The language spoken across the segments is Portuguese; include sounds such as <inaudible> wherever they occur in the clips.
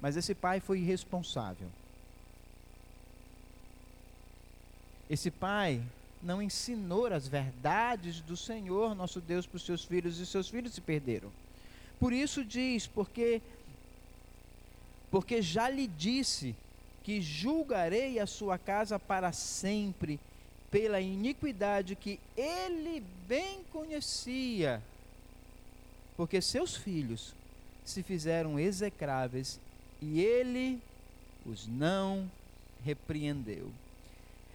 Mas esse pai foi irresponsável. Esse pai não ensinou as verdades do Senhor nosso Deus para os seus filhos e seus filhos se perderam. Por isso diz, porque porque já lhe disse que julgarei a sua casa para sempre pela iniquidade que ele bem conhecia. Porque seus filhos se fizeram execráveis e ele os não repreendeu.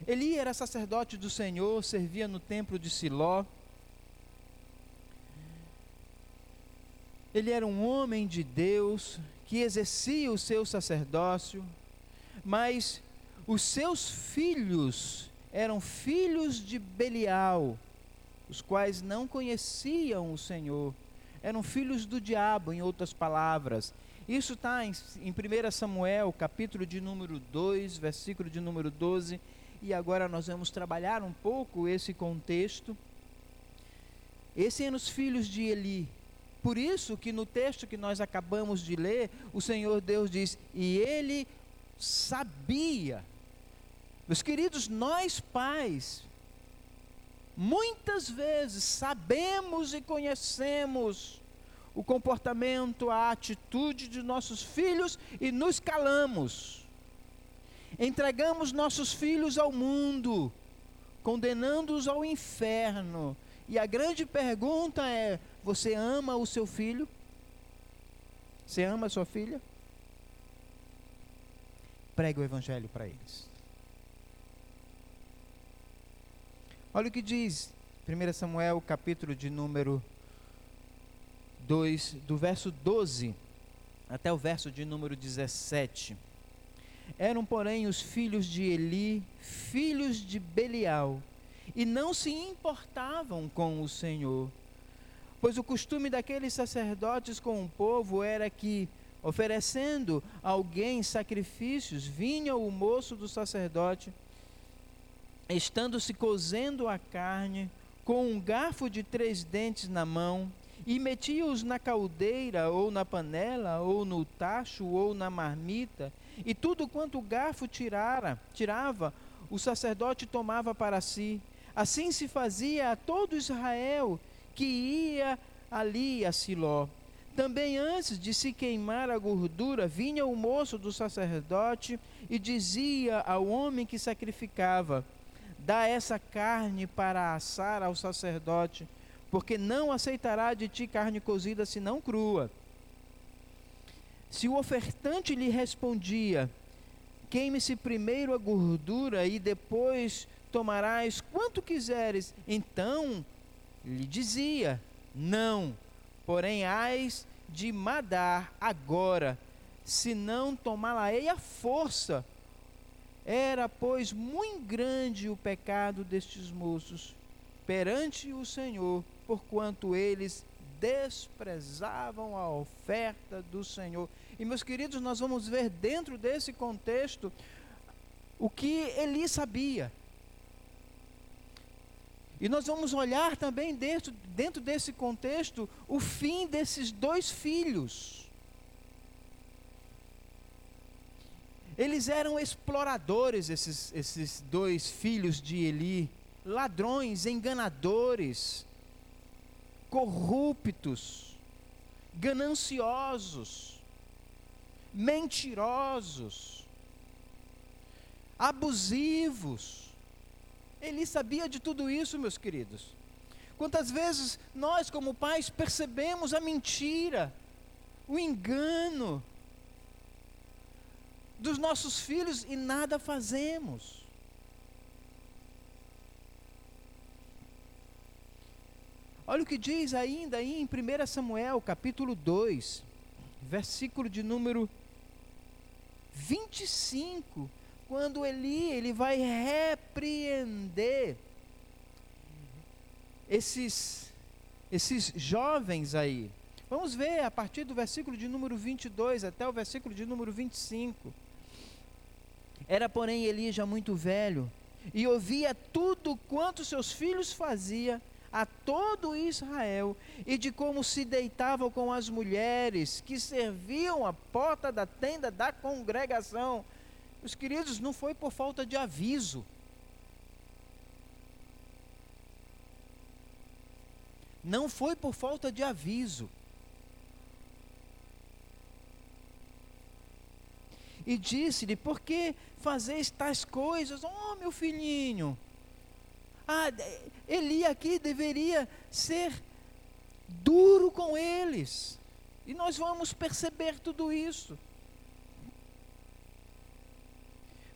Eli era sacerdote do Senhor, servia no templo de Siló. Ele era um homem de Deus que exercia o seu sacerdócio, mas os seus filhos eram filhos de Belial, os quais não conheciam o Senhor, eram filhos do diabo, em outras palavras. Isso está em, em 1 Samuel, capítulo de número 2, versículo de número 12 e agora nós vamos trabalhar um pouco esse contexto. Esses eram os filhos de Eli. Por isso que no texto que nós acabamos de ler, o Senhor Deus diz: "E ele sabia". Meus queridos, nós pais muitas vezes sabemos e conhecemos o comportamento, a atitude de nossos filhos e nos calamos entregamos nossos filhos ao mundo, condenando-os ao inferno. E a grande pergunta é: você ama o seu filho? Você ama a sua filha? Pregue o evangelho para eles. Olha o que diz 1 Samuel, capítulo de número 2, do verso 12 até o verso de número 17. Eram, porém, os filhos de Eli, filhos de Belial, e não se importavam com o Senhor. Pois o costume daqueles sacerdotes com o povo era que, oferecendo alguém sacrifícios, vinha o moço do sacerdote, estando se cozendo a carne, com um garfo de três dentes na mão, e metia-os na caldeira, ou na panela, ou no tacho, ou na marmita, e tudo quanto o garfo tirara, tirava, o sacerdote tomava para si. Assim se fazia a todo Israel que ia ali a Siló. Também antes de se queimar a gordura, vinha o moço do sacerdote e dizia ao homem que sacrificava: Dá essa carne para assar ao sacerdote, porque não aceitará de ti carne cozida senão crua. Se o ofertante lhe respondia: Queime-se primeiro a gordura e depois tomarás quanto quiseres, então lhe dizia: Não, porém hás de madar agora, se não tomá-la-ei a força. Era, pois, muito grande o pecado destes moços perante o Senhor, porquanto eles desprezavam a oferta do Senhor. E meus queridos, nós vamos ver dentro desse contexto o que Eli sabia. E nós vamos olhar também dentro, dentro desse contexto o fim desses dois filhos. Eles eram exploradores, esses, esses dois filhos de Eli, ladrões, enganadores, corruptos, gananciosos, mentirosos, abusivos. Ele sabia de tudo isso, meus queridos. Quantas vezes nós, como pais, percebemos a mentira, o engano dos nossos filhos e nada fazemos. Olha o que diz ainda aí em 1 Samuel, capítulo 2, versículo de número 25, quando Eli ele vai repreender esses esses jovens aí. Vamos ver a partir do versículo de número 22 até o versículo de número 25. Era, porém, Eli já muito velho e ouvia tudo quanto seus filhos faziam a todo Israel e de como se deitavam com as mulheres que serviam à porta da tenda da congregação. Os queridos, não foi por falta de aviso. Não foi por falta de aviso. E disse-lhe: Por que fazeis tais coisas? Oh, meu filhinho. Ah, Eli aqui deveria ser duro com eles. E nós vamos perceber tudo isso.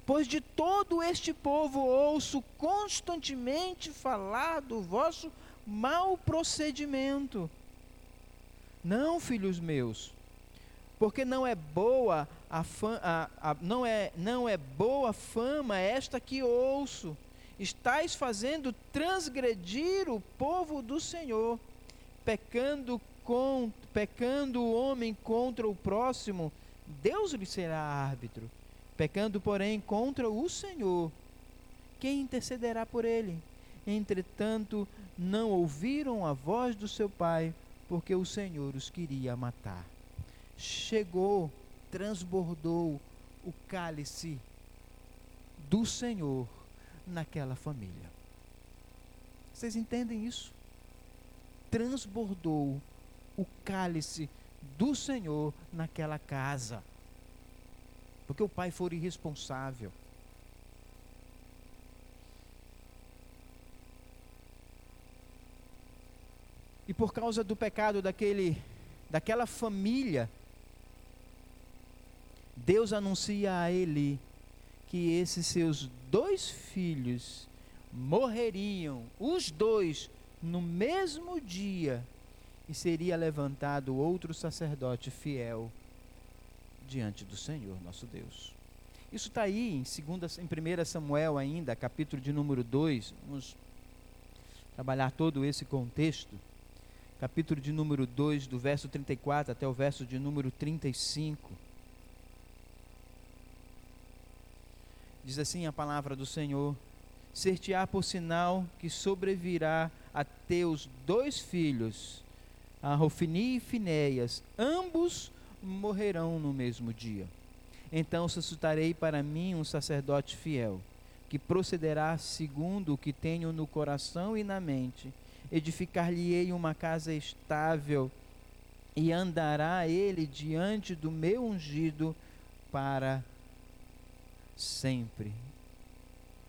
Pois de todo este povo ouço constantemente falar do vosso mau procedimento. Não, filhos meus, porque não é boa a, fama, a, a, não é não é boa fama esta que ouço. Estais fazendo transgredir o povo do Senhor, pecando com pecando o homem contra o próximo, Deus lhe será árbitro. Pecando, porém, contra o Senhor, quem intercederá por ele? Entretanto, não ouviram a voz do seu pai, porque o Senhor os queria matar. Chegou, transbordou o cálice do Senhor naquela família. Vocês entendem isso? Transbordou o cálice do Senhor naquela casa porque o pai foi irresponsável. E por causa do pecado daquele, daquela família, Deus anuncia a ele que esses seus dois filhos morreriam, os dois, no mesmo dia, e seria levantado outro sacerdote fiel diante do Senhor nosso Deus. Isso está aí em, segunda, em 1 Samuel ainda, capítulo de número 2. Vamos trabalhar todo esse contexto. Capítulo de número 2, do verso 34 até o verso de número 35. Diz assim a palavra do Senhor: Ser-te-á por sinal que sobrevirá a teus dois filhos, a Rofini e Finéias, ambos morrerão no mesmo dia. Então suscitarei para mim um sacerdote fiel, que procederá segundo o que tenho no coração e na mente. Edificar-lhe-ei uma casa estável, e andará ele diante do meu ungido para.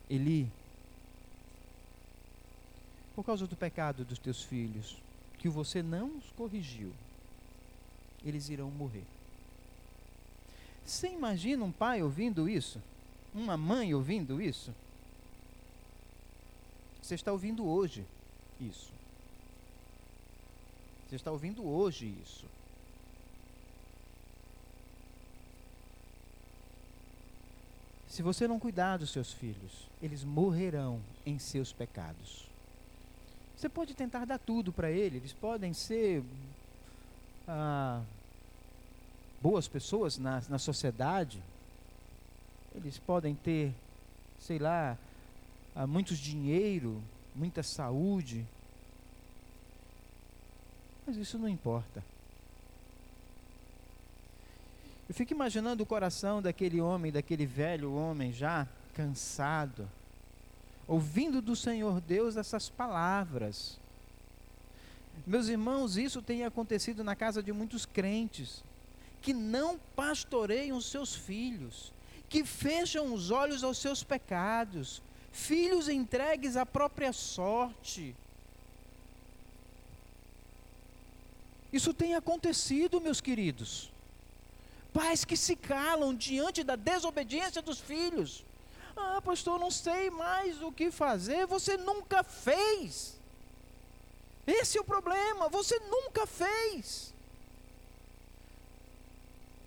Eli, por causa do pecado dos teus filhos, que você não os corrigiu, eles irão morrer. Você imagina um pai ouvindo isso? Uma mãe ouvindo isso? Você está ouvindo hoje isso. Você está ouvindo hoje isso. Se você não cuidar dos seus filhos, eles morrerão em seus pecados. Você pode tentar dar tudo para eles, eles podem ser ah, boas pessoas na, na sociedade, eles podem ter, sei lá, ah, muitos dinheiro, muita saúde, mas isso não importa. Eu fico imaginando o coração daquele homem, daquele velho homem já cansado, ouvindo do Senhor Deus essas palavras. Meus irmãos, isso tem acontecido na casa de muitos crentes que não pastoreiam seus filhos, que fecham os olhos aos seus pecados, filhos entregues à própria sorte. Isso tem acontecido, meus queridos. Pais que se calam diante da desobediência dos filhos. Ah, pastor, não sei mais o que fazer. Você nunca fez. Esse é o problema, você nunca fez.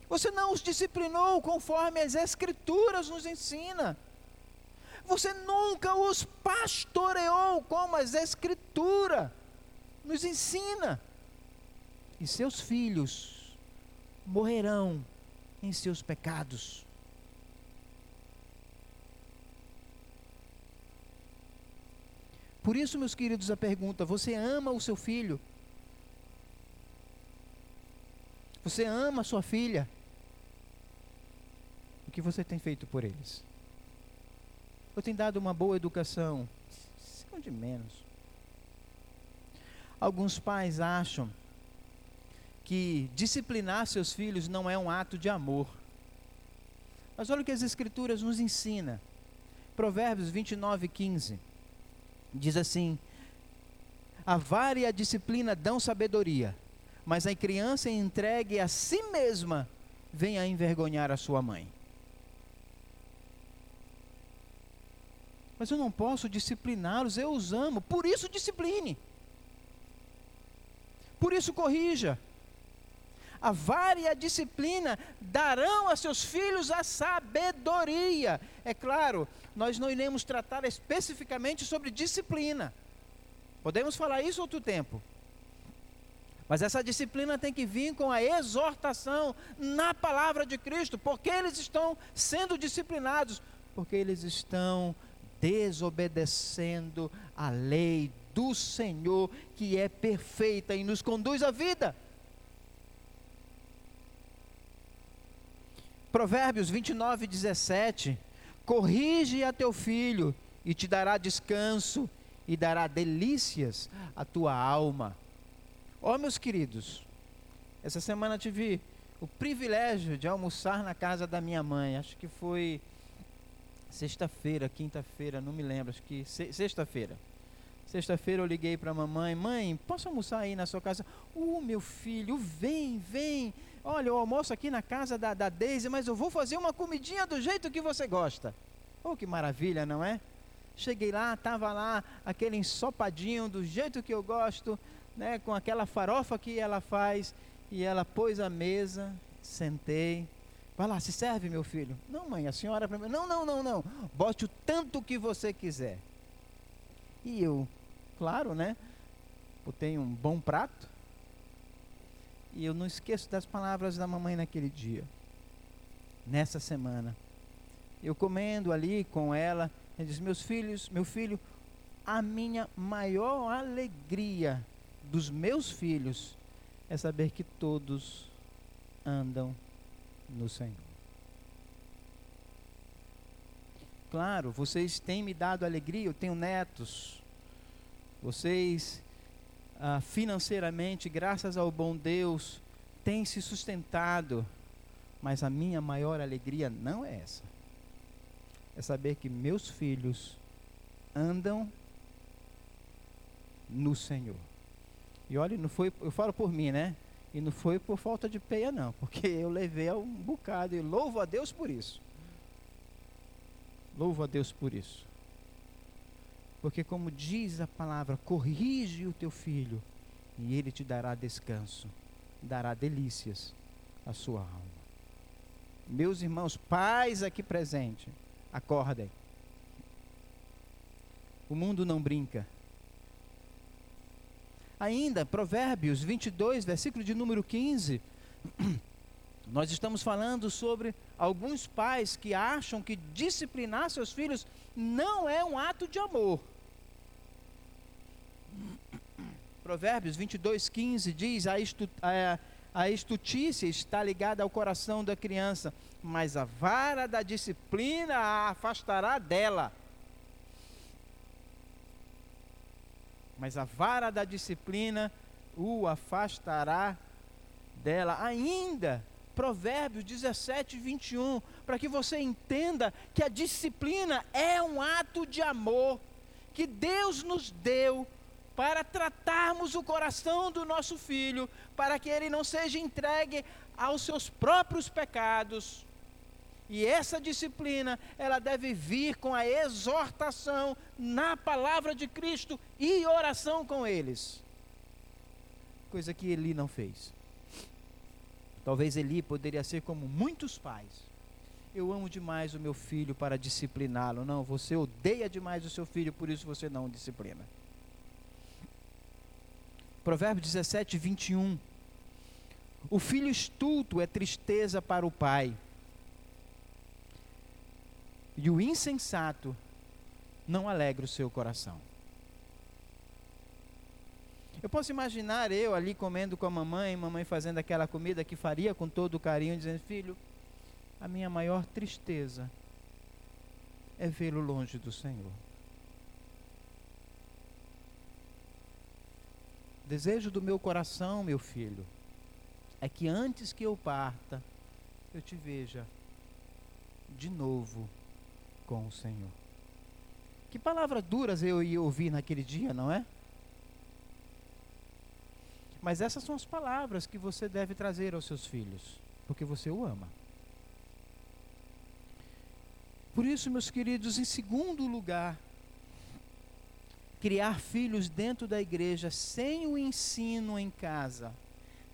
Você não os disciplinou conforme as Escrituras nos ensina. Você nunca os pastoreou como as Escrituras nos ensina. E seus filhos morrerão em seus pecados. Por isso, meus queridos, a pergunta: você ama o seu filho? Você ama a sua filha? O que você tem feito por eles? Eu tenho dado uma boa educação? São de menos. Alguns pais acham que disciplinar seus filhos não é um ato de amor. Mas olha o que as Escrituras nos ensina. Provérbios 29, 15. Diz assim: A vara e a disciplina dão sabedoria, mas a criança entregue a si mesma vem a envergonhar a sua mãe. Mas eu não posso discipliná-los, eu os amo, por isso discipline. Por isso corrija. A vara e a disciplina darão a seus filhos a sabedoria. É claro, nós não iremos tratar especificamente sobre disciplina. Podemos falar isso outro tempo. Mas essa disciplina tem que vir com a exortação na palavra de Cristo, porque eles estão sendo disciplinados, porque eles estão desobedecendo a lei do Senhor, que é perfeita e nos conduz à vida. Provérbios 29, 17. Corrige a teu filho, e te dará descanso, e dará delícias à tua alma. Ó, oh, meus queridos, essa semana tive o privilégio de almoçar na casa da minha mãe. Acho que foi sexta-feira, quinta-feira, não me lembro, acho que sexta-feira. Sexta-feira eu liguei para a mamãe, mãe, posso almoçar aí na sua casa? Uh, meu filho, vem, vem. Olha, eu almoço aqui na casa da, da Daisy, mas eu vou fazer uma comidinha do jeito que você gosta. Oh, que maravilha, não é? Cheguei lá, estava lá aquele ensopadinho do jeito que eu gosto, né, com aquela farofa que ela faz, e ela pôs a mesa, sentei. Vai lá, se serve, meu filho. Não, mãe, a senhora para mim. Não, não, não, não. Bote o tanto que você quiser. E eu claro, né? Botei um bom prato. E eu não esqueço das palavras da mamãe naquele dia. Nessa semana. Eu comendo ali com ela, ela diz: "Meus filhos, meu filho, a minha maior alegria dos meus filhos é saber que todos andam no Senhor. Claro, vocês têm me dado alegria, eu tenho netos, vocês, ah, financeiramente, graças ao bom Deus, têm se sustentado, mas a minha maior alegria não é essa. É saber que meus filhos andam no Senhor. E olha, não foi, eu falo por mim, né? E não foi por falta de peia, não, porque eu levei um bocado e louvo a Deus por isso. Louvo a Deus por isso. Porque, como diz a palavra, corrige o teu filho e ele te dará descanso, dará delícias à sua alma. Meus irmãos, pais aqui presentes, acordem. O mundo não brinca. Ainda, Provérbios 22, versículo de número 15. <clears throat> Nós estamos falando sobre alguns pais que acham que disciplinar seus filhos não é um ato de amor. Provérbios 22, 15 diz: a, estu, a, a estutícia está ligada ao coração da criança, mas a vara da disciplina a afastará dela. Mas a vara da disciplina o afastará dela. Ainda, Provérbios 17, 21, para que você entenda que a disciplina é um ato de amor que Deus nos deu para tratarmos o coração do nosso filho, para que ele não seja entregue aos seus próprios pecados. E essa disciplina, ela deve vir com a exortação na palavra de Cristo e oração com eles. Coisa que Eli não fez. Talvez Eli poderia ser como muitos pais. Eu amo demais o meu filho para discipliná-lo. Não, você odeia demais o seu filho, por isso você não o disciplina. Provérbio 17, 21. O filho estulto é tristeza para o pai, e o insensato não alegra o seu coração. Eu posso imaginar eu ali comendo com a mamãe, mamãe fazendo aquela comida que faria com todo o carinho, dizendo: Filho, a minha maior tristeza é vê-lo longe do Senhor. Desejo do meu coração, meu filho, é que antes que eu parta, eu te veja de novo com o Senhor. Que palavras duras eu ia ouvir naquele dia, não é? Mas essas são as palavras que você deve trazer aos seus filhos, porque você o ama. Por isso, meus queridos, em segundo lugar, criar filhos dentro da igreja sem o ensino em casa,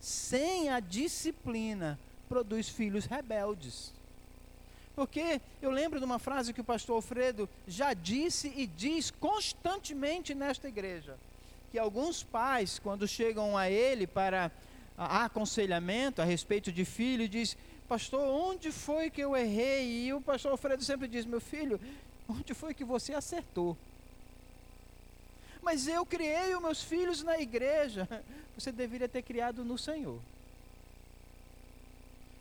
sem a disciplina, produz filhos rebeldes. Porque eu lembro de uma frase que o pastor Alfredo já disse e diz constantemente nesta igreja: que alguns pais, quando chegam a ele para aconselhamento a respeito de filho, diz: Pastor, onde foi que eu errei? E o pastor Alfredo sempre diz: Meu filho, onde foi que você acertou? Mas eu criei os meus filhos na igreja. Você deveria ter criado no Senhor.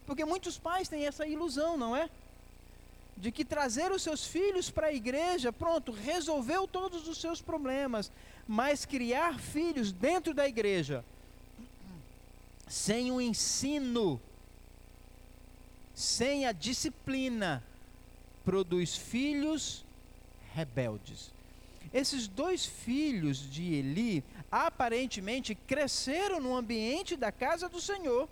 Porque muitos pais têm essa ilusão, não é? De que trazer os seus filhos para a igreja, pronto, resolveu todos os seus problemas. Mas criar filhos dentro da igreja, sem o ensino, sem a disciplina, produz filhos rebeldes. Esses dois filhos de Eli aparentemente cresceram no ambiente da casa do Senhor.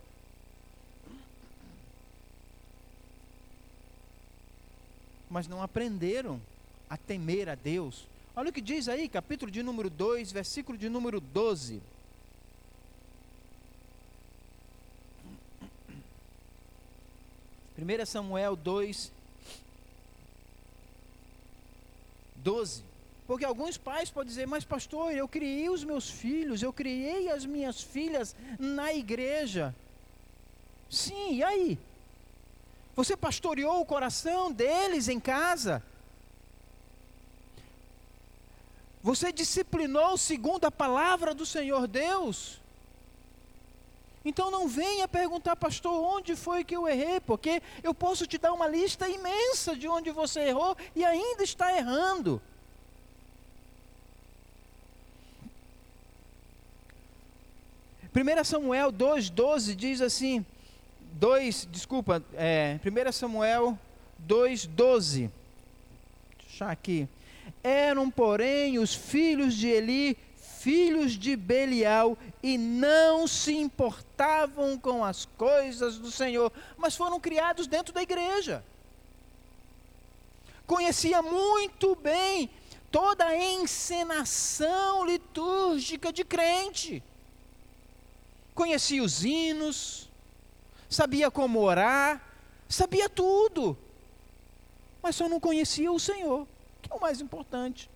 Mas não aprenderam a temer a Deus. Olha o que diz aí, capítulo de número 2, versículo de número 12. 1 Samuel 2, 12. Porque alguns pais podem dizer, mas pastor, eu criei os meus filhos, eu criei as minhas filhas na igreja. Sim, e aí? Você pastoreou o coração deles em casa? Você disciplinou segundo a palavra do Senhor Deus? Então não venha perguntar, pastor, onde foi que eu errei, porque eu posso te dar uma lista imensa de onde você errou e ainda está errando. Primeira Samuel 2,12 diz assim, 2, desculpa, é, 1 Samuel 2,12. Deixa aqui. Eram, porém, os filhos de Eli filhos de Belial e não se importavam com as coisas do Senhor, mas foram criados dentro da igreja. Conhecia muito bem toda a encenação litúrgica de crente. Conhecia os hinos, sabia como orar, sabia tudo, mas só não conhecia o Senhor, é o mais importante.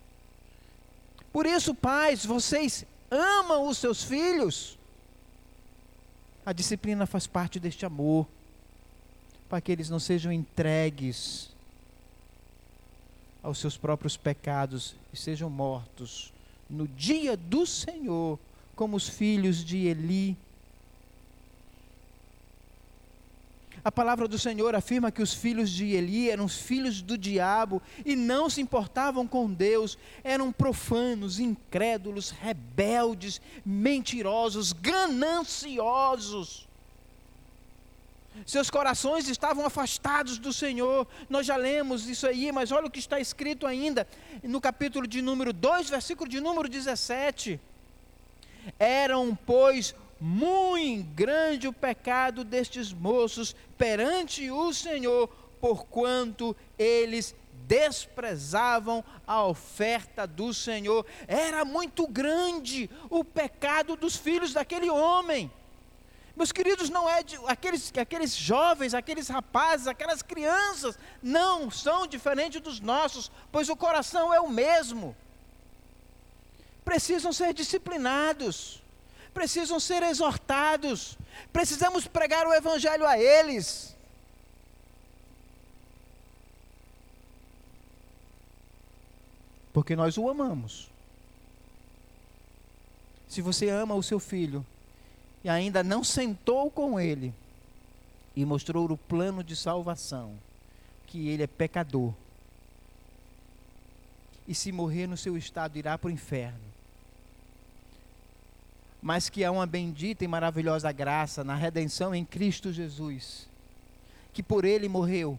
Por isso, pais, vocês amam os seus filhos. A disciplina faz parte deste amor, para que eles não sejam entregues aos seus próprios pecados e sejam mortos no dia do Senhor, como os filhos de Eli A palavra do Senhor afirma que os filhos de Eli eram os filhos do diabo e não se importavam com Deus, eram profanos, incrédulos, rebeldes, mentirosos, gananciosos. Seus corações estavam afastados do Senhor. Nós já lemos isso aí, mas olha o que está escrito ainda no capítulo de número 2, versículo de número 17. Eram, pois, muito grande o pecado destes moços perante o Senhor, porquanto eles desprezavam a oferta do Senhor. Era muito grande o pecado dos filhos daquele homem. Meus queridos, não é de, aqueles, aqueles jovens, aqueles rapazes, aquelas crianças, não são diferentes dos nossos, pois o coração é o mesmo. Precisam ser disciplinados precisam ser exortados, precisamos pregar o Evangelho a eles. Porque nós o amamos. Se você ama o seu filho e ainda não sentou com ele e mostrou o plano de salvação, que ele é pecador, e se morrer no seu estado irá para o inferno, mas que há uma bendita e maravilhosa graça na redenção em Cristo Jesus, que por ele morreu,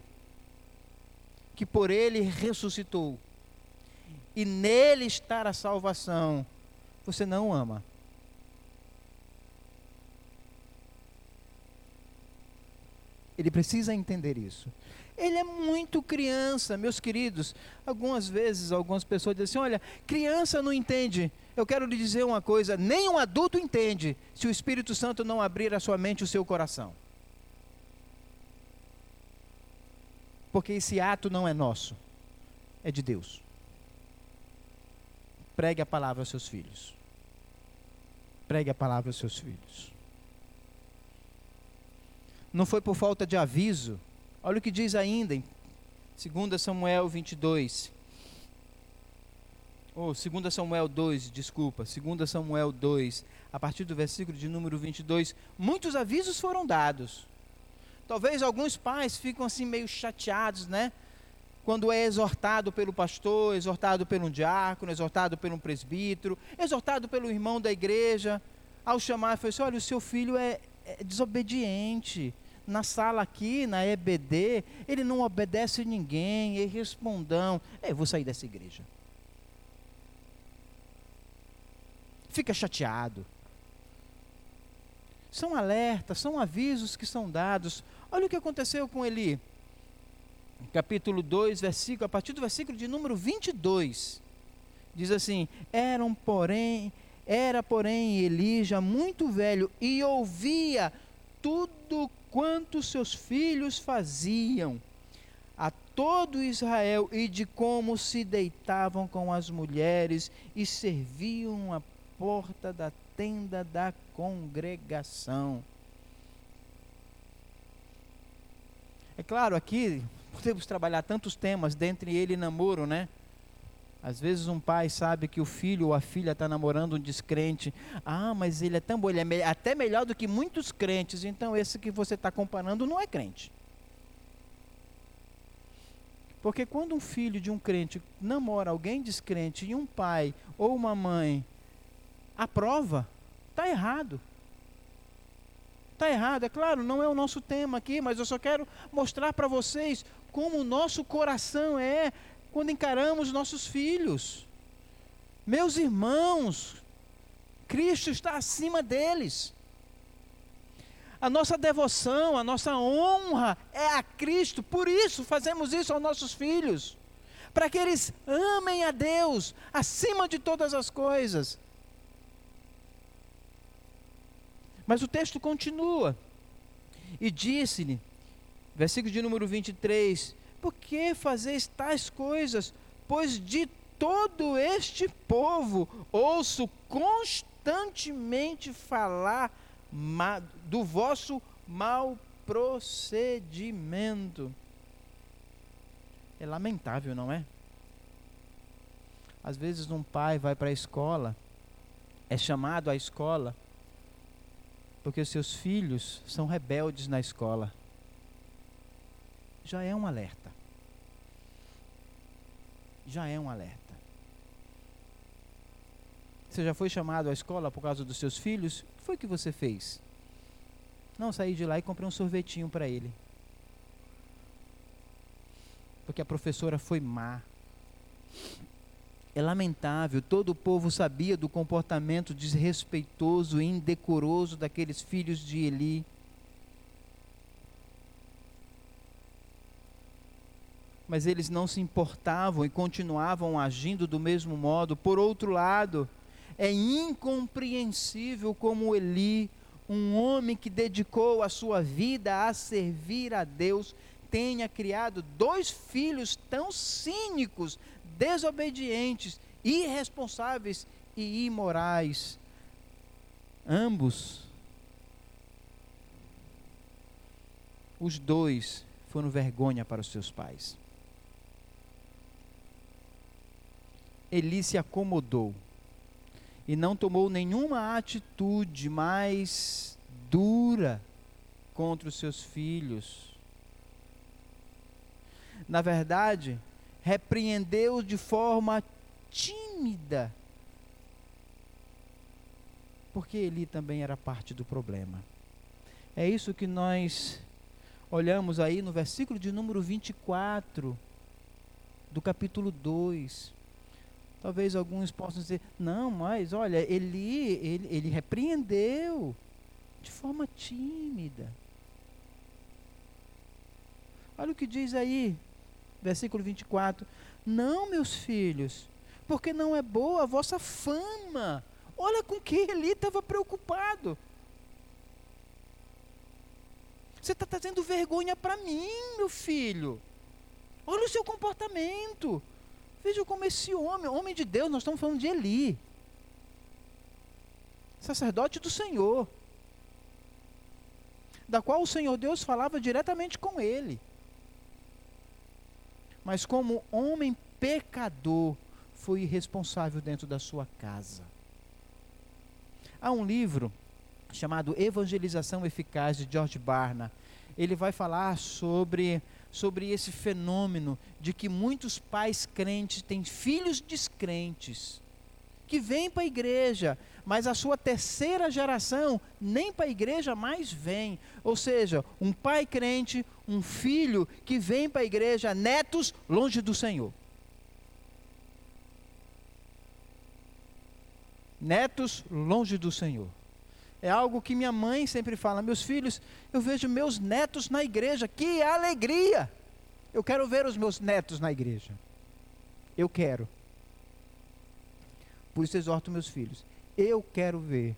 que por ele ressuscitou, e nele está a salvação, você não ama. Ele precisa entender isso. Ele é muito criança, meus queridos. Algumas vezes, algumas pessoas dizem assim: olha, criança não entende. Eu quero lhe dizer uma coisa: nem um adulto entende se o Espírito Santo não abrir a sua mente e o seu coração. Porque esse ato não é nosso, é de Deus. Pregue a palavra aos seus filhos. Pregue a palavra aos seus filhos. Não foi por falta de aviso. Olha o que diz ainda em 2 Samuel 22. Ou oh, 2 Samuel 2, desculpa, 2 Samuel 2, a partir do versículo de número 22, muitos avisos foram dados. Talvez alguns pais ficam assim meio chateados, né? Quando é exortado pelo pastor, exortado pelo diácono, exortado pelo presbítero, exortado pelo irmão da igreja, ao chamar, foi assim: olha, o seu filho é, é desobediente. Na sala aqui, na EBD, ele não obedece ninguém, é respondão. Eu vou sair dessa igreja. Fica chateado. São alertas, são avisos que são dados. Olha o que aconteceu com Eli. Capítulo 2, versículo, a partir do versículo de número 22. Diz assim: Eram, porém, era, porém, Eli já muito velho e ouvia tudo quanto seus filhos faziam a todo Israel e de como se deitavam com as mulheres e serviam a porta da tenda da congregação. É claro, aqui <laughs> podemos trabalhar tantos temas, dentre ele namoro, né? Às vezes um pai sabe que o filho ou a filha está namorando um descrente. Ah, mas ele é tão bom, ele é me até melhor do que muitos crentes. Então esse que você está comparando não é crente. Porque quando um filho de um crente namora alguém descrente e um pai ou uma mãe aprova, está errado. Está errado, é claro, não é o nosso tema aqui, mas eu só quero mostrar para vocês como o nosso coração é quando encaramos nossos filhos. Meus irmãos, Cristo está acima deles. A nossa devoção, a nossa honra é a Cristo, por isso fazemos isso aos nossos filhos, para que eles amem a Deus acima de todas as coisas. Mas o texto continua, e disse-lhe, versículo de número 23, por que fazeis tais coisas? Pois de todo este povo ouço constantemente falar do vosso mau procedimento. É lamentável, não é? Às vezes um pai vai para a escola, é chamado à escola, porque os seus filhos são rebeldes na escola já é um alerta. Já é um alerta. Você já foi chamado à escola por causa dos seus filhos? O que foi que você fez? Não, saí de lá e comprei um sorvetinho para ele. Porque a professora foi má. É lamentável, todo o povo sabia do comportamento desrespeitoso e indecoroso daqueles filhos de Eli. Mas eles não se importavam e continuavam agindo do mesmo modo. Por outro lado, é incompreensível como Eli, um homem que dedicou a sua vida a servir a Deus, tenha criado dois filhos tão cínicos, desobedientes, irresponsáveis e imorais. Ambos, os dois, foram vergonha para os seus pais. Eli se acomodou e não tomou nenhuma atitude mais dura contra os seus filhos. Na verdade, repreendeu de forma tímida, porque ele também era parte do problema. É isso que nós olhamos aí no versículo de número 24 do capítulo 2. Talvez alguns possam dizer, não, mas olha, ele, ele, ele repreendeu de forma tímida. Olha o que diz aí, versículo 24: Não, meus filhos, porque não é boa a vossa fama. Olha com que ele estava preocupado. Você está trazendo vergonha para mim, meu filho. Olha o seu comportamento. Veja como esse homem, homem de Deus, nós estamos falando de Eli, sacerdote do Senhor, da qual o Senhor Deus falava diretamente com ele. Mas como homem pecador, foi irresponsável dentro da sua casa. Há um livro chamado Evangelização Eficaz de George Barna. Ele vai falar sobre sobre esse fenômeno de que muitos pais crentes têm filhos descrentes que vêm para a igreja, mas a sua terceira geração nem para a igreja mais vem. Ou seja, um pai crente, um filho que vem para a igreja, netos longe do Senhor. Netos longe do Senhor. É algo que minha mãe sempre fala: meus filhos, eu vejo meus netos na igreja, que alegria! Eu quero ver os meus netos na igreja. Eu quero. Por isso exorto meus filhos. Eu quero ver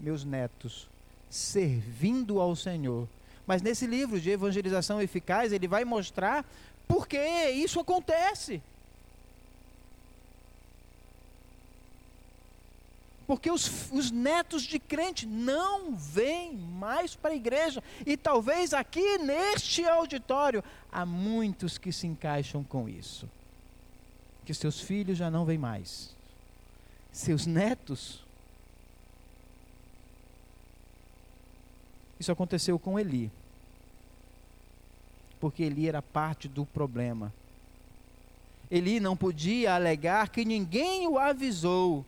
meus netos servindo ao Senhor. Mas nesse livro de evangelização eficaz, ele vai mostrar por que isso acontece. Porque os, os netos de crente não vêm mais para a igreja. E talvez aqui neste auditório há muitos que se encaixam com isso. Que seus filhos já não vêm mais. Seus netos. Isso aconteceu com Eli. Porque Eli era parte do problema. Eli não podia alegar que ninguém o avisou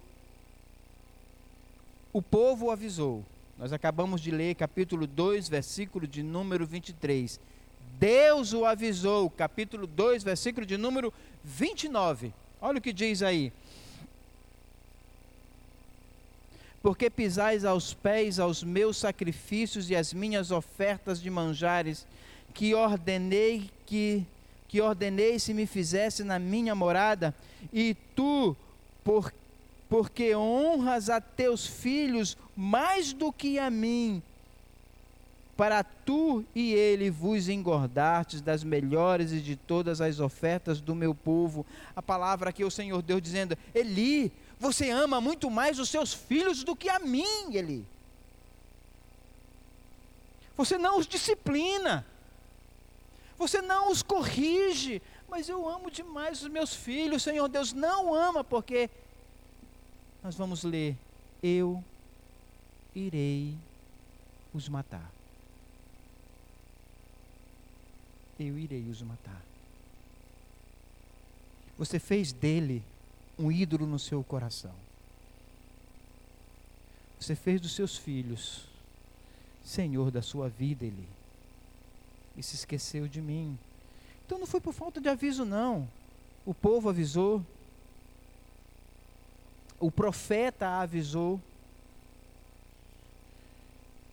o povo avisou. Nós acabamos de ler capítulo 2, versículo de número 23. Deus o avisou, capítulo 2, versículo de número 29. Olha o que diz aí. Porque pisais aos pés aos meus sacrifícios e as minhas ofertas de manjares, que ordenei que que ordenei se me fizesse na minha morada, e tu, por porque honras a teus filhos mais do que a mim, para tu e ele vos engordastes das melhores e de todas as ofertas do meu povo. A palavra aqui o Senhor Deus dizendo: Eli, você ama muito mais os seus filhos do que a mim, Eli. Você não os disciplina. Você não os corrige, mas eu amo demais os meus filhos. Senhor Deus não ama porque nós vamos ler: Eu irei os matar. Eu irei os matar. Você fez dele um ídolo no seu coração. Você fez dos seus filhos senhor da sua vida, ele. E se esqueceu de mim. Então não foi por falta de aviso, não. O povo avisou, o profeta avisou.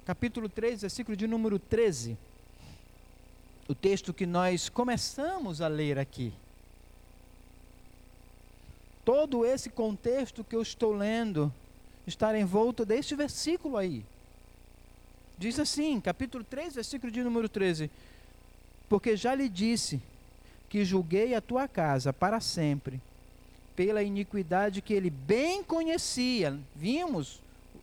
Capítulo 3, versículo de número 13. O texto que nós começamos a ler aqui. Todo esse contexto que eu estou lendo está em volta deste versículo aí. Diz assim, capítulo 3, versículo de número 13: Porque já lhe disse que julguei a tua casa para sempre pela iniquidade que ele bem conhecia. Vimos,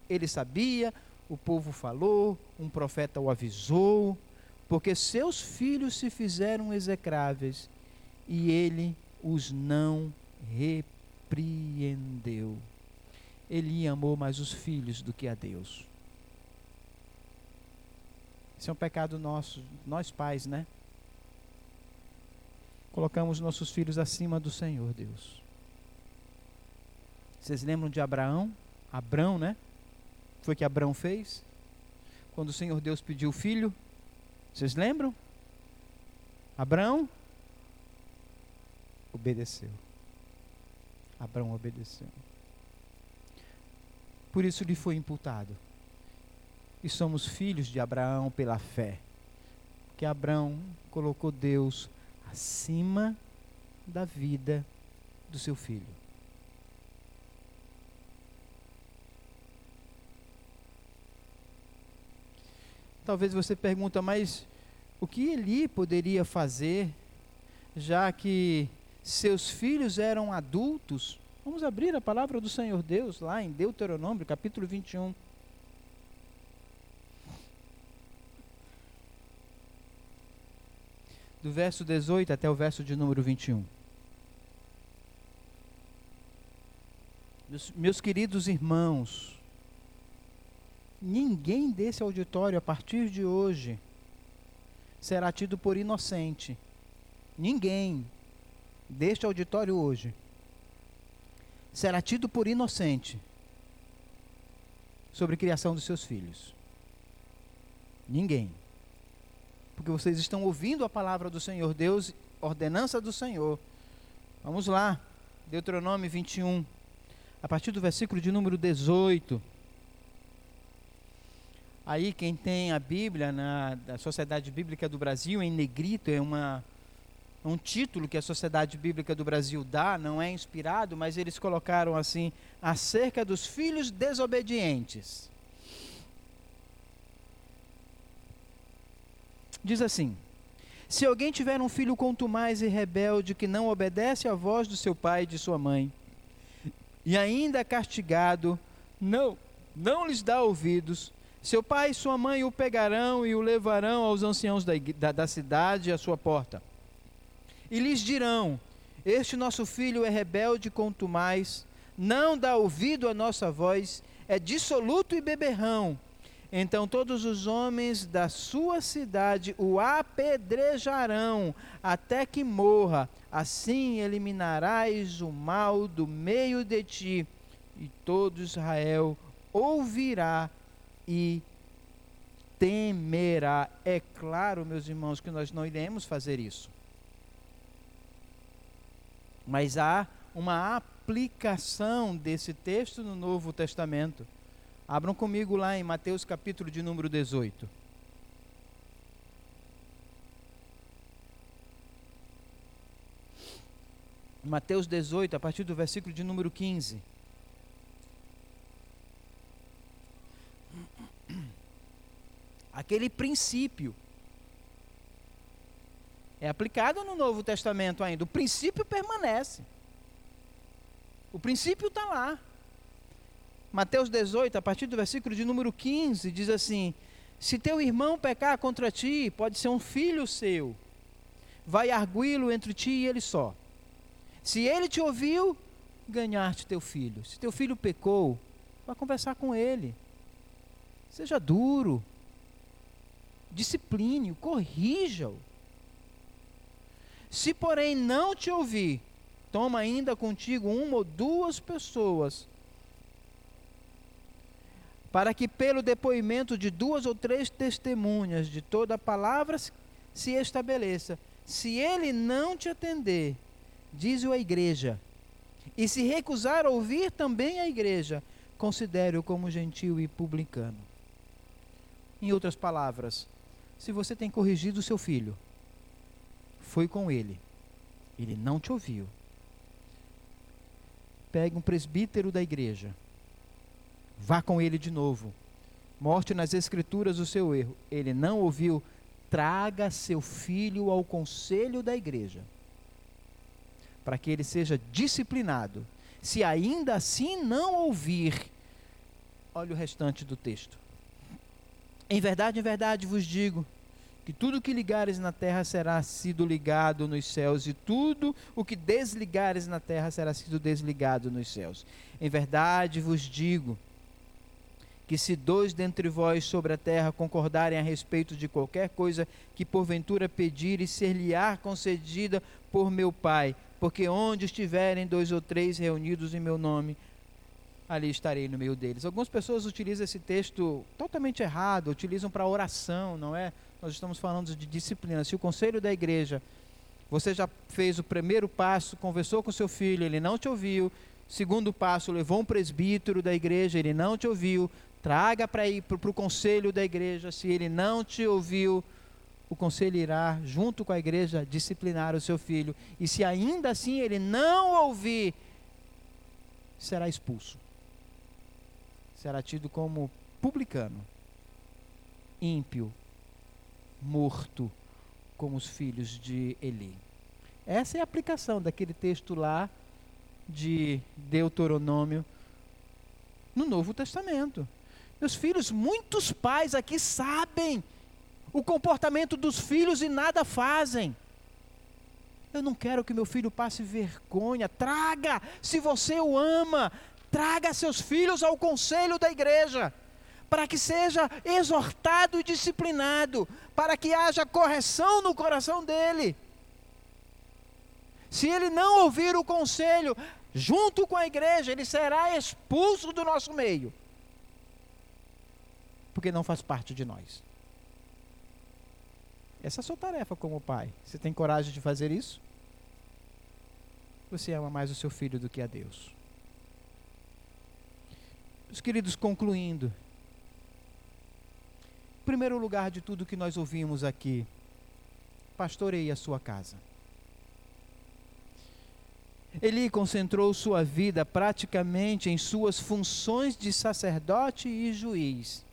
ele sabia, o povo falou, um profeta o avisou, porque seus filhos se fizeram execráveis e ele os não repreendeu. Eli amou mais os filhos do que a Deus. Isso é um pecado nosso, nós pais, né? Colocamos nossos filhos acima do Senhor, Deus. Vocês lembram de Abraão? Abrão, né? Foi o que Abrão fez? Quando o Senhor Deus pediu filho, vocês lembram? Abraão obedeceu. Abraão obedeceu. Por isso lhe foi imputado. E somos filhos de Abraão pela fé. Que Abraão colocou Deus acima da vida do seu filho. Talvez você pergunta, mas o que Eli poderia fazer, já que seus filhos eram adultos? Vamos abrir a palavra do Senhor Deus lá em Deuteronômio, capítulo 21. Do verso 18 até o verso de número 21. Meus, meus queridos irmãos, ninguém desse auditório a partir de hoje será tido por inocente. Ninguém deste auditório hoje será tido por inocente sobre a criação dos seus filhos. Ninguém. Porque vocês estão ouvindo a palavra do Senhor Deus, ordenança do Senhor. Vamos lá, Deuteronômio 21, a partir do versículo de número 18. Aí quem tem a Bíblia na da Sociedade Bíblica do Brasil em negrito é uma um título que a Sociedade Bíblica do Brasil dá, não é inspirado, mas eles colocaram assim acerca dos filhos desobedientes. Diz assim: Se alguém tiver um filho contumaz e rebelde que não obedece à voz do seu pai e de sua mãe, e ainda castigado, não não lhes dá ouvidos, seu pai e sua mãe o pegarão e o levarão aos anciãos da, da, da cidade à sua porta. E lhes dirão: Este nosso filho é rebelde quanto mais, não dá ouvido à nossa voz, é dissoluto e beberrão. Então todos os homens da sua cidade o apedrejarão até que morra. Assim eliminarás o mal do meio de ti, e todo Israel ouvirá e temerá. É claro, meus irmãos, que nós não iremos fazer isso. Mas há uma aplicação desse texto no Novo Testamento. Abram comigo lá em Mateus capítulo de número 18. Mateus 18, a partir do versículo de número 15. Aquele princípio. É aplicado no Novo Testamento ainda. O princípio permanece. O princípio está lá. Mateus 18, a partir do versículo de número 15, diz assim: Se teu irmão pecar contra ti, pode ser um filho seu, vai arguí-lo entre ti e ele só. Se ele te ouviu, ganhar-te teu filho. Se teu filho pecou, vá conversar com ele. Seja duro, discipline-o, corrija-o. Se, porém, não te ouvir, toma ainda contigo uma ou duas pessoas, para que, pelo depoimento de duas ou três testemunhas de toda a palavra, se estabeleça. Se ele não te atender, diz-o à igreja, e se recusar a ouvir também a igreja, considere-o como gentil e publicano. Em outras palavras, se você tem corrigido o seu filho, foi com ele, ele não te ouviu. Pegue um presbítero da igreja, vá com ele de novo, mostre nas escrituras o seu erro. Ele não ouviu, traga seu filho ao conselho da igreja, para que ele seja disciplinado. Se ainda assim não ouvir, olha o restante do texto. Em verdade, em verdade vos digo que tudo que ligares na terra será sido ligado nos céus, e tudo o que desligares na terra será sido desligado nos céus. Em verdade vos digo que se dois dentre vós sobre a terra concordarem a respeito de qualquer coisa que porventura pedirem, ser-lhe-á concedida por meu Pai, porque onde estiverem dois ou três reunidos em meu nome, ali estarei no meio deles. Algumas pessoas utilizam esse texto totalmente errado, utilizam para oração, não é? Nós estamos falando de disciplina. Se o conselho da igreja, você já fez o primeiro passo, conversou com seu filho, ele não te ouviu. Segundo passo, levou um presbítero da igreja, ele não te ouviu. Traga para ir para o conselho da igreja. Se ele não te ouviu, o conselho irá, junto com a igreja, disciplinar o seu filho. E se ainda assim ele não ouvir, será expulso. Será tido como publicano, ímpio, morto, como os filhos de Eli. Essa é a aplicação daquele texto lá de Deuteronômio no Novo Testamento. Meus filhos, muitos pais aqui sabem o comportamento dos filhos e nada fazem. Eu não quero que meu filho passe vergonha. Traga, se você o ama, traga seus filhos ao conselho da igreja, para que seja exortado e disciplinado, para que haja correção no coração dele. Se ele não ouvir o conselho, junto com a igreja, ele será expulso do nosso meio porque não faz parte de nós. Essa é a sua tarefa como pai. Você tem coragem de fazer isso? Você ama mais o seu filho do que a Deus. Os queridos, concluindo. Em primeiro lugar de tudo que nós ouvimos aqui, pastoreie a sua casa. Ele concentrou sua vida praticamente em suas funções de sacerdote e juiz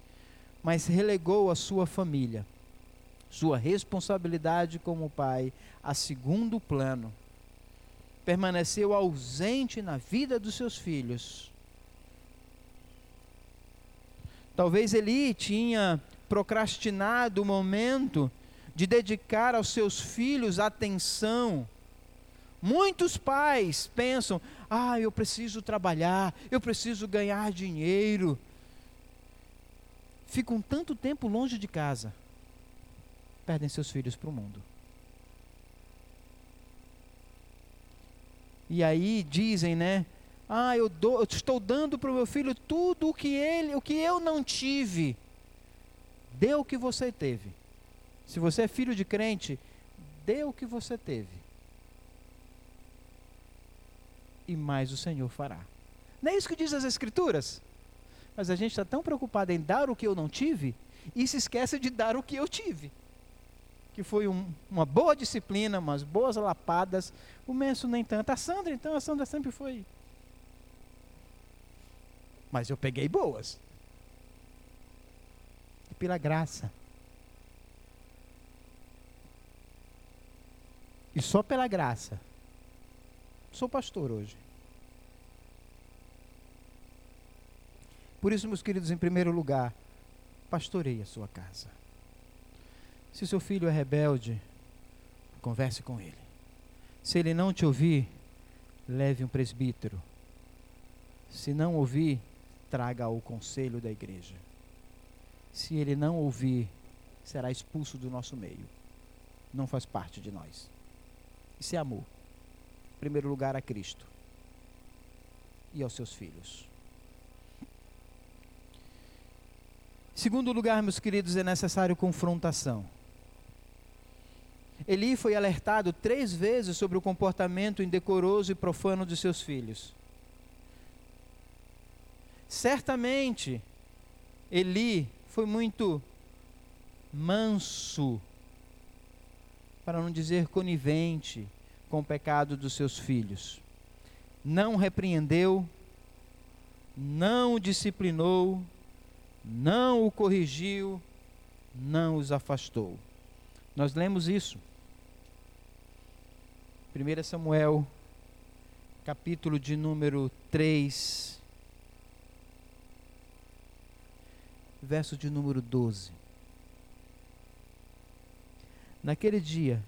mas relegou a sua família, sua responsabilidade como pai, a segundo plano. Permaneceu ausente na vida dos seus filhos. Talvez Eli tinha procrastinado o momento de dedicar aos seus filhos atenção. Muitos pais pensam: ah, eu preciso trabalhar, eu preciso ganhar dinheiro, ficam tanto tempo longe de casa, perdem seus filhos para o mundo. E aí dizem, né? Ah, eu, dou, eu estou dando para o meu filho tudo o que ele, o que eu não tive. Dê o que você teve. Se você é filho de crente, dê o que você teve. E mais o Senhor fará. Não é isso que diz as Escrituras? Mas a gente está tão preocupado em dar o que eu não tive e se esquece de dar o que eu tive. Que foi um, uma boa disciplina, umas boas lapadas. O Menso nem tanto. A Sandra, então, a Sandra sempre foi. Mas eu peguei boas. E pela graça. E só pela graça. Sou pastor hoje. Por isso, meus queridos, em primeiro lugar, pastoreie a sua casa. Se seu filho é rebelde, converse com ele. Se ele não te ouvir, leve um presbítero. Se não ouvir, traga ao conselho da igreja. Se ele não ouvir, será expulso do nosso meio. Não faz parte de nós. Isso é amor. Em primeiro lugar, a Cristo e aos seus filhos. Segundo lugar, meus queridos, é necessário confrontação. Eli foi alertado três vezes sobre o comportamento indecoroso e profano de seus filhos. Certamente, Eli foi muito manso, para não dizer conivente, com o pecado dos seus filhos. Não repreendeu, não o disciplinou, não o corrigiu, não os afastou. Nós lemos isso. 1 Samuel, capítulo de número 3, verso de número 12. Naquele dia,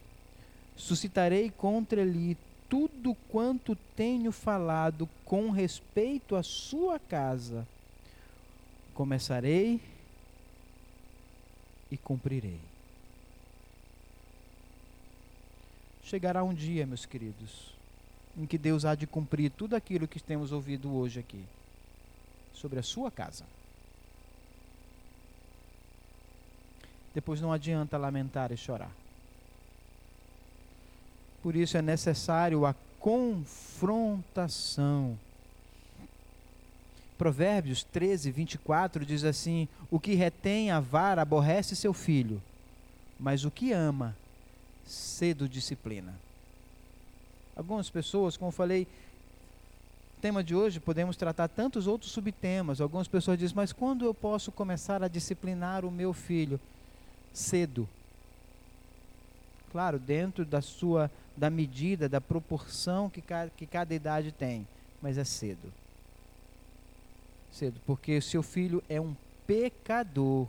suscitarei contra ele tudo quanto tenho falado com respeito à sua casa. Começarei e cumprirei. Chegará um dia, meus queridos, em que Deus há de cumprir tudo aquilo que temos ouvido hoje aqui sobre a sua casa. Depois não adianta lamentar e chorar. Por isso é necessário a confrontação. Provérbios 13, 24 diz assim: O que retém a vara aborrece seu filho, mas o que ama, cedo disciplina. Algumas pessoas, como eu falei, tema de hoje, podemos tratar tantos outros subtemas. Algumas pessoas dizem, mas quando eu posso começar a disciplinar o meu filho? Cedo. Claro, dentro da sua, da medida, da proporção que cada, que cada idade tem, mas é cedo. Cedo, porque seu filho é um pecador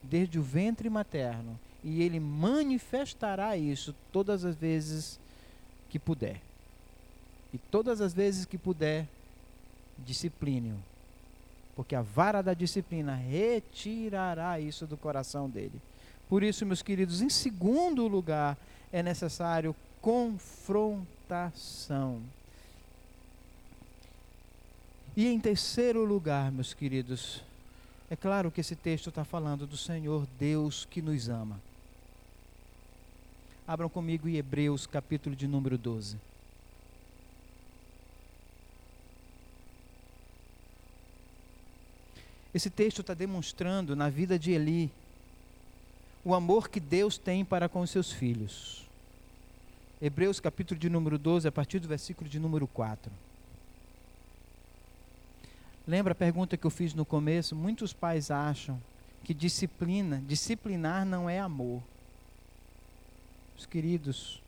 desde o ventre materno e ele manifestará isso todas as vezes que puder. E todas as vezes que puder, discipline-o. Porque a vara da disciplina retirará isso do coração dele. Por isso, meus queridos, em segundo lugar, é necessário confrontação. E em terceiro lugar, meus queridos, é claro que esse texto está falando do Senhor Deus que nos ama. Abram comigo em Hebreus, capítulo de número 12. Esse texto está demonstrando na vida de Eli o amor que Deus tem para com os seus filhos. Hebreus capítulo de número 12, a partir do versículo de número 4. Lembra a pergunta que eu fiz no começo? Muitos pais acham que disciplina, disciplinar não é amor. Os queridos,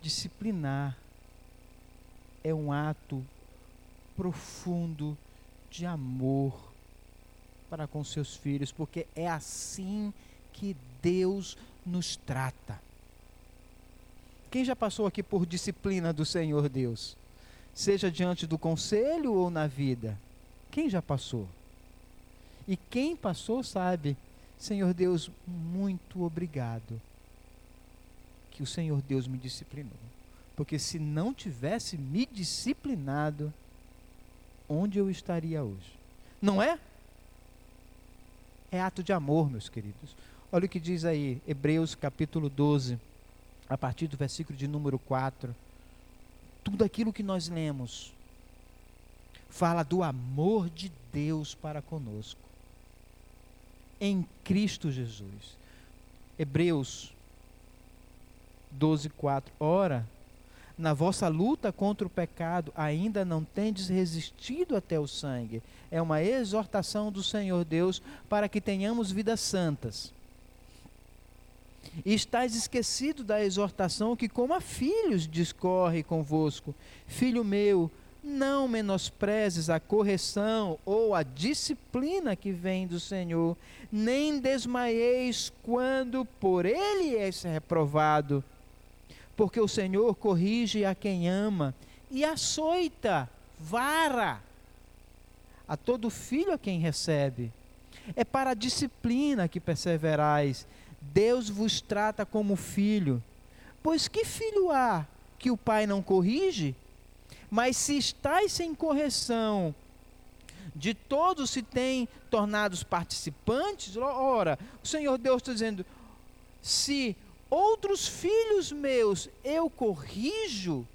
disciplinar é um ato profundo de amor para com seus filhos, porque é assim que Deus nos trata. Quem já passou aqui por disciplina do Senhor Deus? Seja diante do conselho ou na vida? Quem já passou? E quem passou sabe, Senhor Deus, muito obrigado que o Senhor Deus me disciplinou. Porque se não tivesse me disciplinado, onde eu estaria hoje? Não é? É ato de amor, meus queridos. Olha o que diz aí, Hebreus capítulo 12, a partir do versículo de número 4. Tudo aquilo que nós lemos fala do amor de Deus para conosco. Em Cristo Jesus. Hebreus 12, 4. Ora, na vossa luta contra o pecado ainda não tendes resistido até o sangue. É uma exortação do Senhor Deus para que tenhamos vidas santas. E estáis esquecido da exortação que, como a filhos, discorre convosco. Filho meu, não menosprezes a correção ou a disciplina que vem do Senhor, nem desmaieis quando por ele és reprovado porque o Senhor corrige a quem ama e açoita, vara a todo filho a quem recebe. É para a disciplina que perseverais. Deus vos trata como filho. Pois que filho há que o pai não corrige? Mas se estáis sem correção, de todos se têm tornados participantes, ora, o Senhor Deus está dizendo: se outros filhos meus eu corrijo,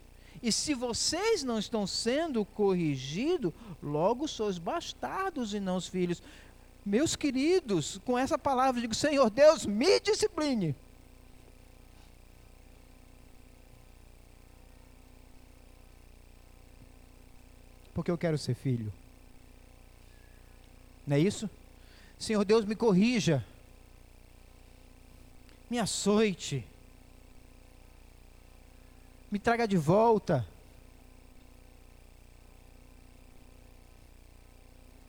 e se vocês não estão sendo corrigidos, logo sois bastardos e não os filhos. Meus queridos, com essa palavra eu digo: Senhor Deus, me discipline. Porque eu quero ser filho. Não é isso? Senhor Deus, me corrija me açoite, me traga de volta.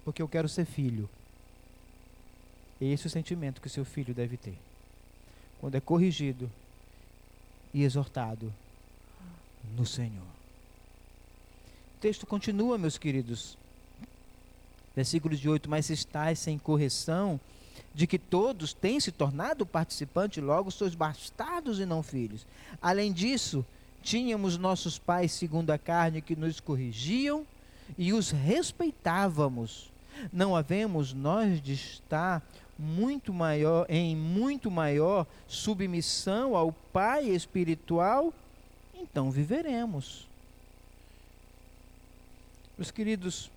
Porque eu quero ser filho. É esse o sentimento que o seu filho deve ter. quando é corrigido e exortado no Senhor. O texto continua, meus queridos. Versículos de 8: Mas estáis sem correção, de que todos têm se tornado participantes, logo sois bastardos e não filhos. Além disso, tínhamos nossos pais segundo a carne que nos corrigiam e os respeitávamos. Não havemos nós de estar muito maior em muito maior submissão ao Pai espiritual, então viveremos. Meus queridos,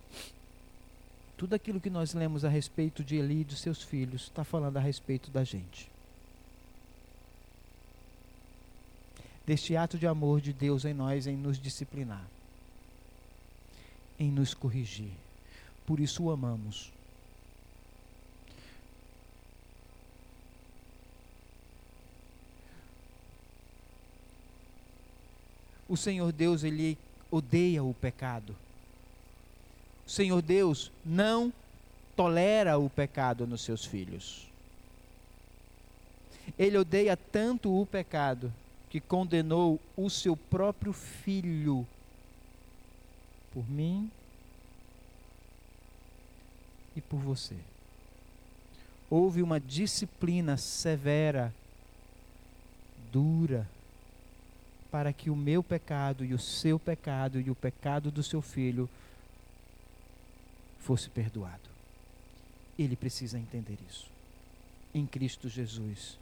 tudo aquilo que nós lemos a respeito de Eli e dos seus filhos está falando a respeito da gente. Deste ato de amor de Deus em nós, em nos disciplinar, em nos corrigir. Por isso o amamos. O Senhor Deus, ele odeia o pecado. Senhor Deus não tolera o pecado nos seus filhos. Ele odeia tanto o pecado que condenou o seu próprio filho por mim e por você. Houve uma disciplina severa, dura, para que o meu pecado e o seu pecado e o pecado do seu filho fosse perdoado. Ele precisa entender isso. Em Cristo Jesus.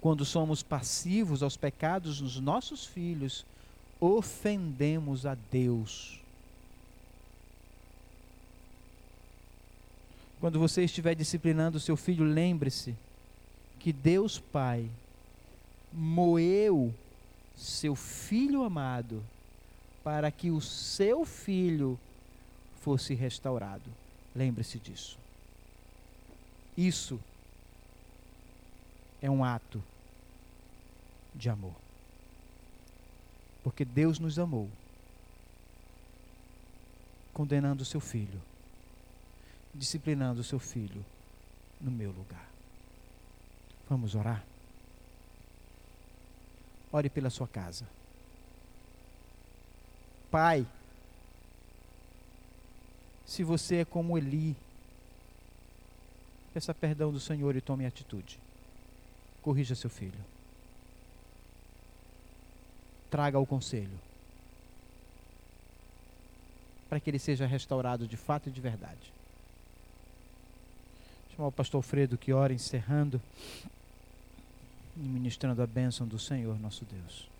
Quando somos passivos aos pecados dos nossos filhos, ofendemos a Deus. Quando você estiver disciplinando o seu filho, lembre-se que Deus Pai moeu seu filho amado para que o seu filho fosse restaurado. Lembre-se disso. Isso é um ato de amor. Porque Deus nos amou, condenando o seu filho, disciplinando o seu filho no meu lugar. Vamos orar? Ore pela sua casa. Pai, se você é como Eli, peça perdão do Senhor e tome atitude. Corrija seu filho. Traga o conselho. Para que ele seja restaurado de fato e de verdade. Vou chamar o pastor Alfredo que ora encerrando e ministrando a bênção do Senhor nosso Deus.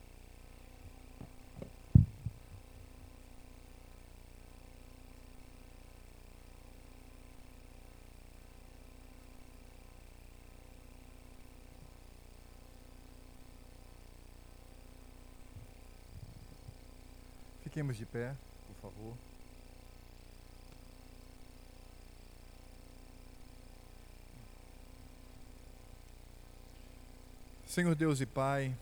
Fiquemos de pé, por favor. Senhor Deus e Pai,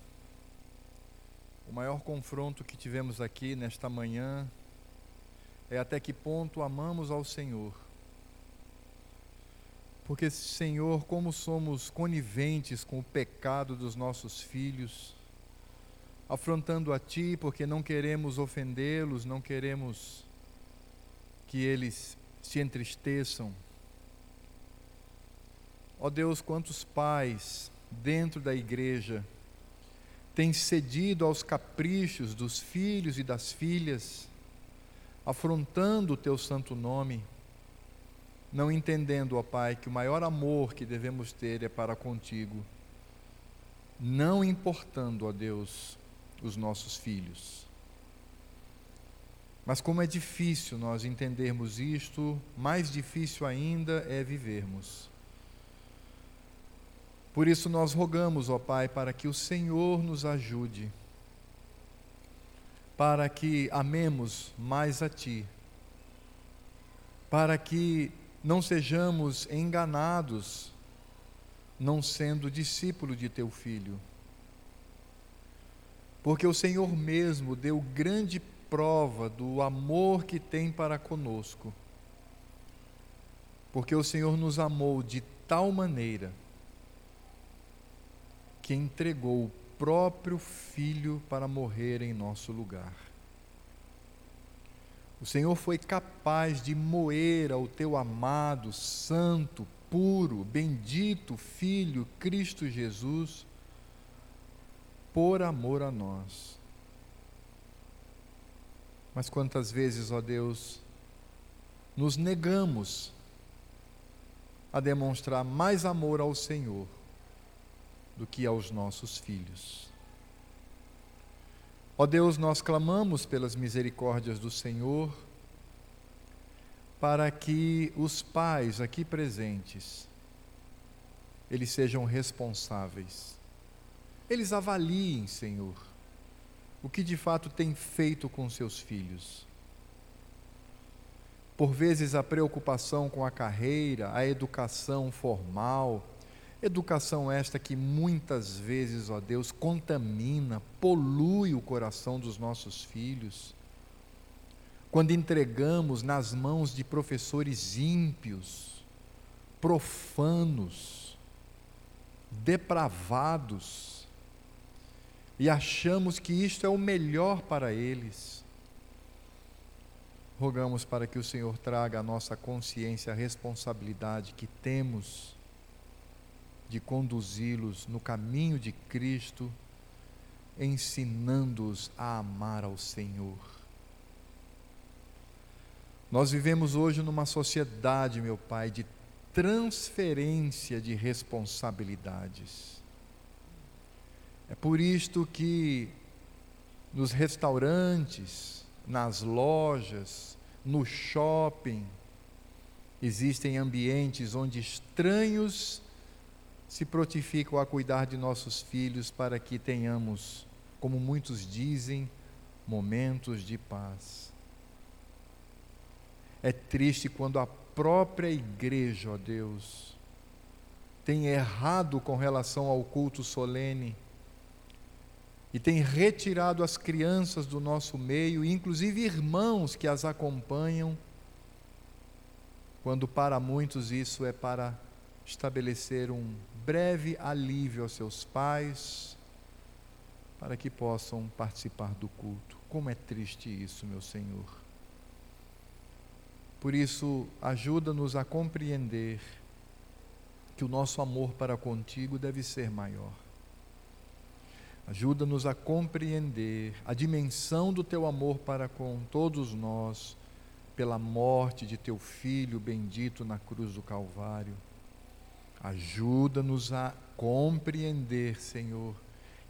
o maior confronto que tivemos aqui nesta manhã é até que ponto amamos ao Senhor. Porque, Senhor, como somos coniventes com o pecado dos nossos filhos, afrontando a Ti, porque não queremos ofendê-los, não queremos que eles se entristeçam. Ó Deus, quantos pais dentro da igreja têm cedido aos caprichos dos filhos e das filhas, afrontando o Teu santo nome, não entendendo, ó Pai, que o maior amor que devemos ter é para contigo, não importando, ó Deus, os nossos filhos. Mas como é difícil nós entendermos isto, mais difícil ainda é vivermos. Por isso nós rogamos, ó Pai, para que o Senhor nos ajude, para que amemos mais a Ti, para que não sejamos enganados, não sendo discípulo de Teu Filho porque o Senhor mesmo deu grande prova do amor que tem para conosco. Porque o Senhor nos amou de tal maneira que entregou o próprio Filho para morrer em nosso lugar. O Senhor foi capaz de moer ao teu amado, santo, puro, bendito Filho, Cristo Jesus, por amor a nós. Mas quantas vezes, ó Deus, nos negamos a demonstrar mais amor ao Senhor do que aos nossos filhos. Ó Deus, nós clamamos pelas misericórdias do Senhor, para que os pais aqui presentes, eles sejam responsáveis. Eles avaliem, Senhor, o que de fato tem feito com seus filhos. Por vezes a preocupação com a carreira, a educação formal, Educação esta que muitas vezes, ó Deus, contamina, polui o coração dos nossos filhos. Quando entregamos nas mãos de professores ímpios, profanos, depravados, e achamos que isto é o melhor para eles. Rogamos para que o Senhor traga à nossa consciência a responsabilidade que temos de conduzi-los no caminho de Cristo, ensinando-os a amar ao Senhor. Nós vivemos hoje numa sociedade, meu Pai, de transferência de responsabilidades. É por isto que nos restaurantes, nas lojas, no shopping, existem ambientes onde estranhos se prontificam a cuidar de nossos filhos para que tenhamos, como muitos dizem, momentos de paz. É triste quando a própria igreja, ó Deus, tem errado com relação ao culto solene e tem retirado as crianças do nosso meio, inclusive irmãos que as acompanham, quando para muitos isso é para estabelecer um breve alívio aos seus pais, para que possam participar do culto. Como é triste isso, meu Senhor. Por isso, ajuda-nos a compreender que o nosso amor para contigo deve ser maior. Ajuda-nos a compreender a dimensão do teu amor para com todos nós, pela morte de teu filho bendito na cruz do Calvário Ajuda-nos a compreender, Senhor,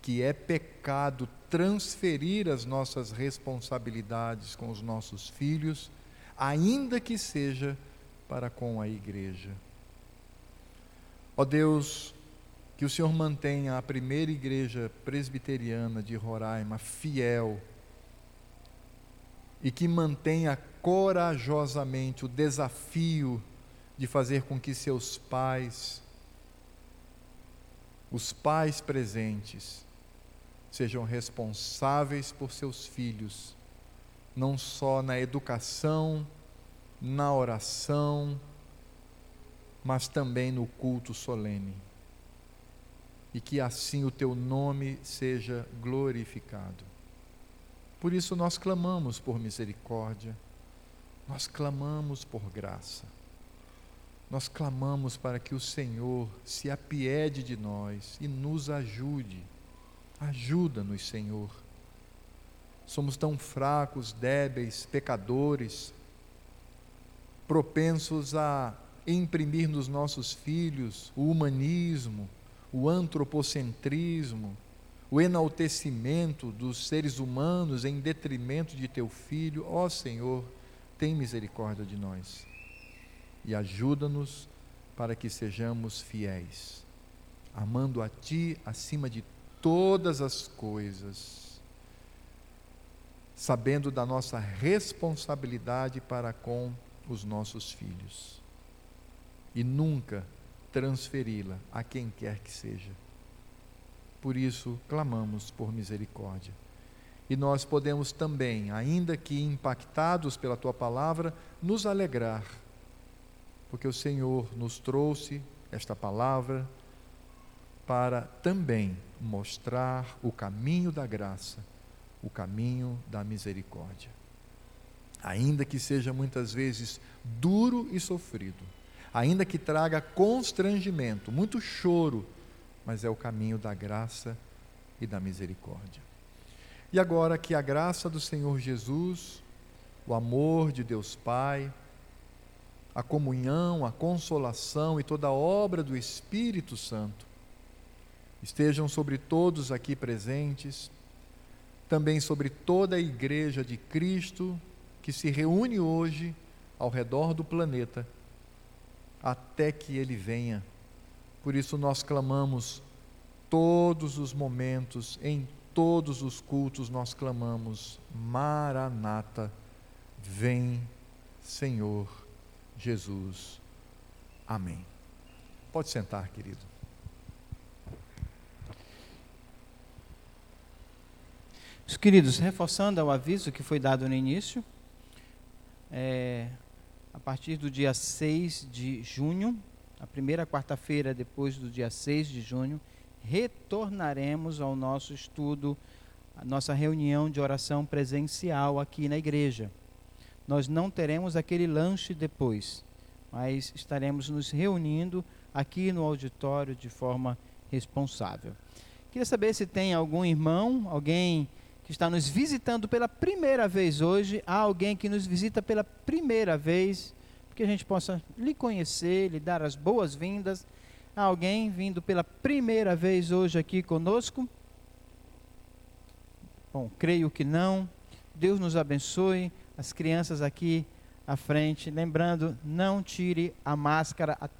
que é pecado transferir as nossas responsabilidades com os nossos filhos, ainda que seja para com a igreja. Ó Deus, que o Senhor mantenha a primeira igreja presbiteriana de Roraima fiel e que mantenha corajosamente o desafio de fazer com que seus pais, os pais presentes sejam responsáveis por seus filhos, não só na educação, na oração, mas também no culto solene. E que assim o teu nome seja glorificado. Por isso nós clamamos por misericórdia, nós clamamos por graça nós clamamos para que o Senhor se apiede de nós e nos ajude. Ajuda-nos, Senhor. Somos tão fracos, débeis, pecadores, propensos a imprimir nos nossos filhos o humanismo, o antropocentrismo, o enaltecimento dos seres humanos em detrimento de teu filho. Ó Senhor, tem misericórdia de nós e ajuda-nos para que sejamos fiéis, amando a Ti acima de todas as coisas, sabendo da nossa responsabilidade para com os nossos filhos e nunca transferi-la a quem quer que seja. Por isso, clamamos por misericórdia. E nós podemos também, ainda que impactados pela tua palavra, nos alegrar porque o Senhor nos trouxe esta palavra para também mostrar o caminho da graça, o caminho da misericórdia. Ainda que seja muitas vezes duro e sofrido, ainda que traga constrangimento, muito choro, mas é o caminho da graça e da misericórdia. E agora que a graça do Senhor Jesus, o amor de Deus Pai, a comunhão, a consolação e toda a obra do Espírito Santo estejam sobre todos aqui presentes, também sobre toda a igreja de Cristo que se reúne hoje ao redor do planeta, até que ele venha. Por isso nós clamamos todos os momentos, em todos os cultos nós clamamos: Maranata, vem, Senhor Jesus. Amém. Pode sentar, querido. Meus queridos, reforçando o aviso que foi dado no início, é, a partir do dia 6 de junho, a primeira quarta-feira depois do dia 6 de junho, retornaremos ao nosso estudo, a nossa reunião de oração presencial aqui na igreja. Nós não teremos aquele lanche depois, mas estaremos nos reunindo aqui no auditório de forma responsável. Queria saber se tem algum irmão, alguém que está nos visitando pela primeira vez hoje, há alguém que nos visita pela primeira vez, que a gente possa lhe conhecer, lhe dar as boas-vindas. Há alguém vindo pela primeira vez hoje aqui conosco? Bom, creio que não. Deus nos abençoe. As crianças aqui à frente, lembrando, não tire a máscara até